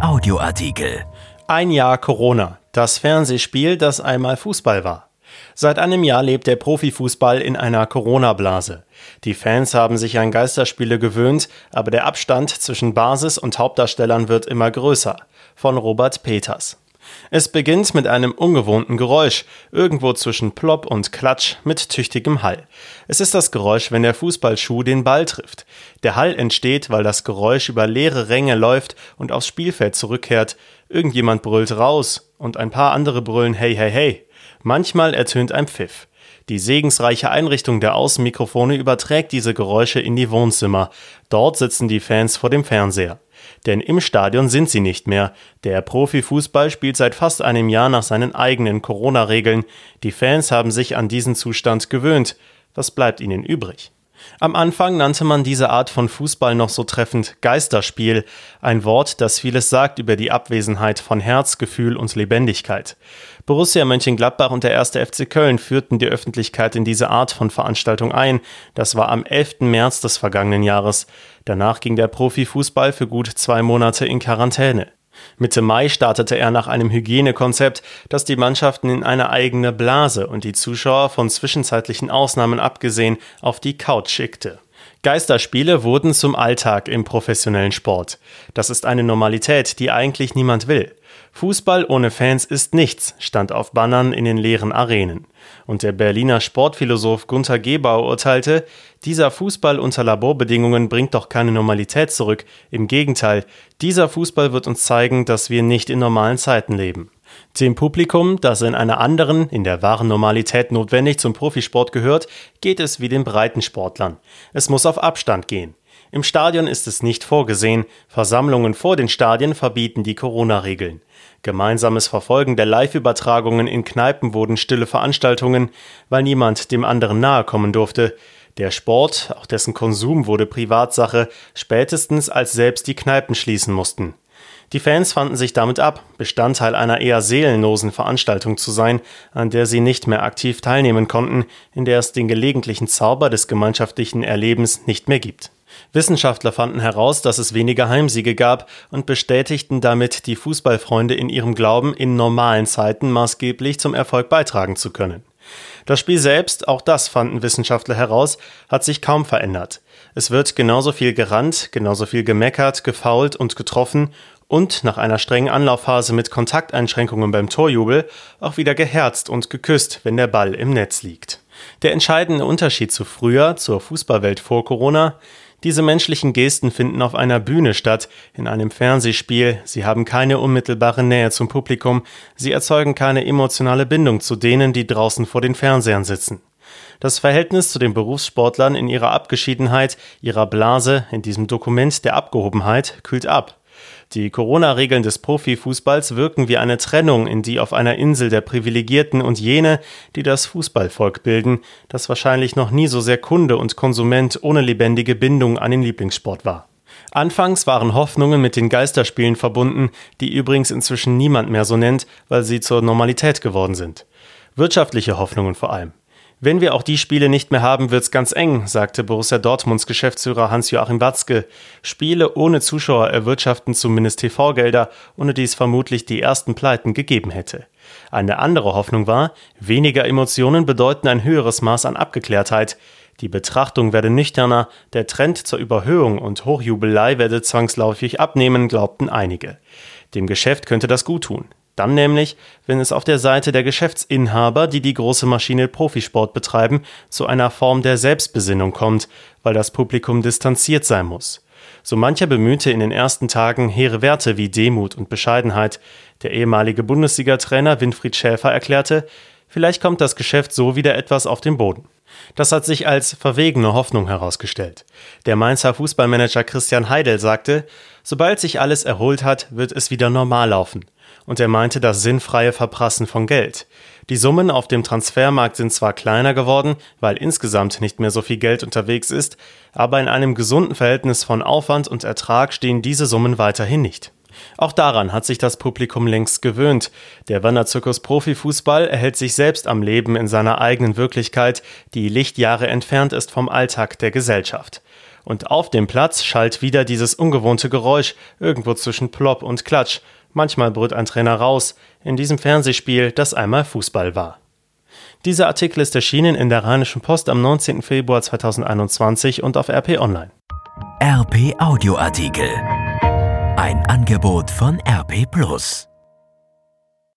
Audioartikel. Ein Jahr Corona. Das Fernsehspiel, das einmal Fußball war. Seit einem Jahr lebt der Profifußball in einer Corona-Blase. Die Fans haben sich an Geisterspiele gewöhnt, aber der Abstand zwischen Basis und Hauptdarstellern wird immer größer. Von Robert Peters. Es beginnt mit einem ungewohnten Geräusch, irgendwo zwischen Plopp und Klatsch mit tüchtigem Hall. Es ist das Geräusch, wenn der Fußballschuh den Ball trifft. Der Hall entsteht, weil das Geräusch über leere Ränge läuft und aufs Spielfeld zurückkehrt. Irgendjemand brüllt raus und ein paar andere brüllen Hey, hey, hey. Manchmal ertönt ein Pfiff. Die segensreiche Einrichtung der Außenmikrofone überträgt diese Geräusche in die Wohnzimmer. Dort sitzen die Fans vor dem Fernseher. Denn im Stadion sind sie nicht mehr. Der Profifußball spielt seit fast einem Jahr nach seinen eigenen Corona-Regeln. Die Fans haben sich an diesen Zustand gewöhnt. Was bleibt ihnen übrig? Am Anfang nannte man diese Art von Fußball noch so treffend Geisterspiel, ein Wort, das vieles sagt über die Abwesenheit von Herz, Gefühl und Lebendigkeit. Borussia Mönchengladbach und der 1. FC Köln führten die Öffentlichkeit in diese Art von Veranstaltung ein. Das war am 11. März des vergangenen Jahres. Danach ging der Profifußball für gut zwei Monate in Quarantäne. Mitte Mai startete er nach einem Hygienekonzept, das die Mannschaften in eine eigene Blase und die Zuschauer von zwischenzeitlichen Ausnahmen abgesehen auf die Couch schickte. Geisterspiele wurden zum Alltag im professionellen Sport. Das ist eine Normalität, die eigentlich niemand will. Fußball ohne Fans ist nichts, stand auf Bannern in den leeren Arenen. Und der Berliner Sportphilosoph Gunther Gebau urteilte, dieser Fußball unter Laborbedingungen bringt doch keine Normalität zurück. Im Gegenteil, dieser Fußball wird uns zeigen, dass wir nicht in normalen Zeiten leben. Dem Publikum, das in einer anderen, in der wahren Normalität notwendig zum Profisport gehört, geht es wie den Breitensportlern. Es muss auf Abstand gehen. Im Stadion ist es nicht vorgesehen, Versammlungen vor den Stadien verbieten die Corona-Regeln. Gemeinsames Verfolgen der Live-Übertragungen in Kneipen wurden stille Veranstaltungen, weil niemand dem anderen nahe kommen durfte. Der Sport, auch dessen Konsum wurde Privatsache, spätestens als selbst die Kneipen schließen mussten. Die Fans fanden sich damit ab, Bestandteil einer eher seelenlosen Veranstaltung zu sein, an der sie nicht mehr aktiv teilnehmen konnten, in der es den gelegentlichen Zauber des gemeinschaftlichen Erlebens nicht mehr gibt. Wissenschaftler fanden heraus, dass es weniger Heimsiege gab und bestätigten damit die Fußballfreunde in ihrem Glauben, in normalen Zeiten maßgeblich zum Erfolg beitragen zu können. Das Spiel selbst, auch das fanden Wissenschaftler heraus, hat sich kaum verändert. Es wird genauso viel gerannt, genauso viel gemeckert, gefault und getroffen und nach einer strengen Anlaufphase mit Kontakteinschränkungen beim Torjubel auch wieder geherzt und geküsst, wenn der Ball im Netz liegt. Der entscheidende Unterschied zu früher, zur Fußballwelt vor Corona, diese menschlichen Gesten finden auf einer Bühne statt, in einem Fernsehspiel, sie haben keine unmittelbare Nähe zum Publikum, sie erzeugen keine emotionale Bindung zu denen, die draußen vor den Fernsehern sitzen. Das Verhältnis zu den Berufssportlern in ihrer Abgeschiedenheit, ihrer Blase, in diesem Dokument der Abgehobenheit, kühlt ab. Die Corona-Regeln des Profifußballs wirken wie eine Trennung in die auf einer Insel der Privilegierten und jene, die das Fußballvolk bilden, das wahrscheinlich noch nie so sehr Kunde und Konsument ohne lebendige Bindung an den Lieblingssport war. Anfangs waren Hoffnungen mit den Geisterspielen verbunden, die übrigens inzwischen niemand mehr so nennt, weil sie zur Normalität geworden sind. Wirtschaftliche Hoffnungen vor allem. Wenn wir auch die Spiele nicht mehr haben, wird's ganz eng, sagte Borussia Dortmunds Geschäftsführer Hans-Joachim Watzke. Spiele ohne Zuschauer erwirtschaften zumindest TV-Gelder, ohne die es vermutlich die ersten Pleiten gegeben hätte. Eine andere Hoffnung war, weniger Emotionen bedeuten ein höheres Maß an Abgeklärtheit. Die Betrachtung werde nüchterner, der Trend zur Überhöhung und Hochjubelei werde zwangsläufig abnehmen, glaubten einige. Dem Geschäft könnte das gut tun. Dann nämlich, wenn es auf der Seite der Geschäftsinhaber, die die große Maschine Profisport betreiben, zu einer Form der Selbstbesinnung kommt, weil das Publikum distanziert sein muss. So mancher bemühte in den ersten Tagen hehre Werte wie Demut und Bescheidenheit. Der ehemalige Bundesliga-Trainer Winfried Schäfer erklärte, vielleicht kommt das Geschäft so wieder etwas auf den Boden. Das hat sich als verwegene Hoffnung herausgestellt. Der Mainzer Fußballmanager Christian Heidel sagte, sobald sich alles erholt hat, wird es wieder normal laufen und er meinte das sinnfreie Verprassen von Geld. Die Summen auf dem Transfermarkt sind zwar kleiner geworden, weil insgesamt nicht mehr so viel Geld unterwegs ist, aber in einem gesunden Verhältnis von Aufwand und Ertrag stehen diese Summen weiterhin nicht. Auch daran hat sich das Publikum längst gewöhnt. Der Wanderzirkus Profifußball erhält sich selbst am Leben in seiner eigenen Wirklichkeit, die Lichtjahre entfernt ist vom Alltag der Gesellschaft. Und auf dem Platz schallt wieder dieses ungewohnte Geräusch, irgendwo zwischen Plop und Klatsch. Manchmal brüllt ein Trainer raus, in diesem Fernsehspiel, das einmal Fußball war. Dieser Artikel ist erschienen in der Rheinischen Post am 19. Februar 2021 und auf RP Online. RP Audioartikel. Ein Angebot von RP Plus.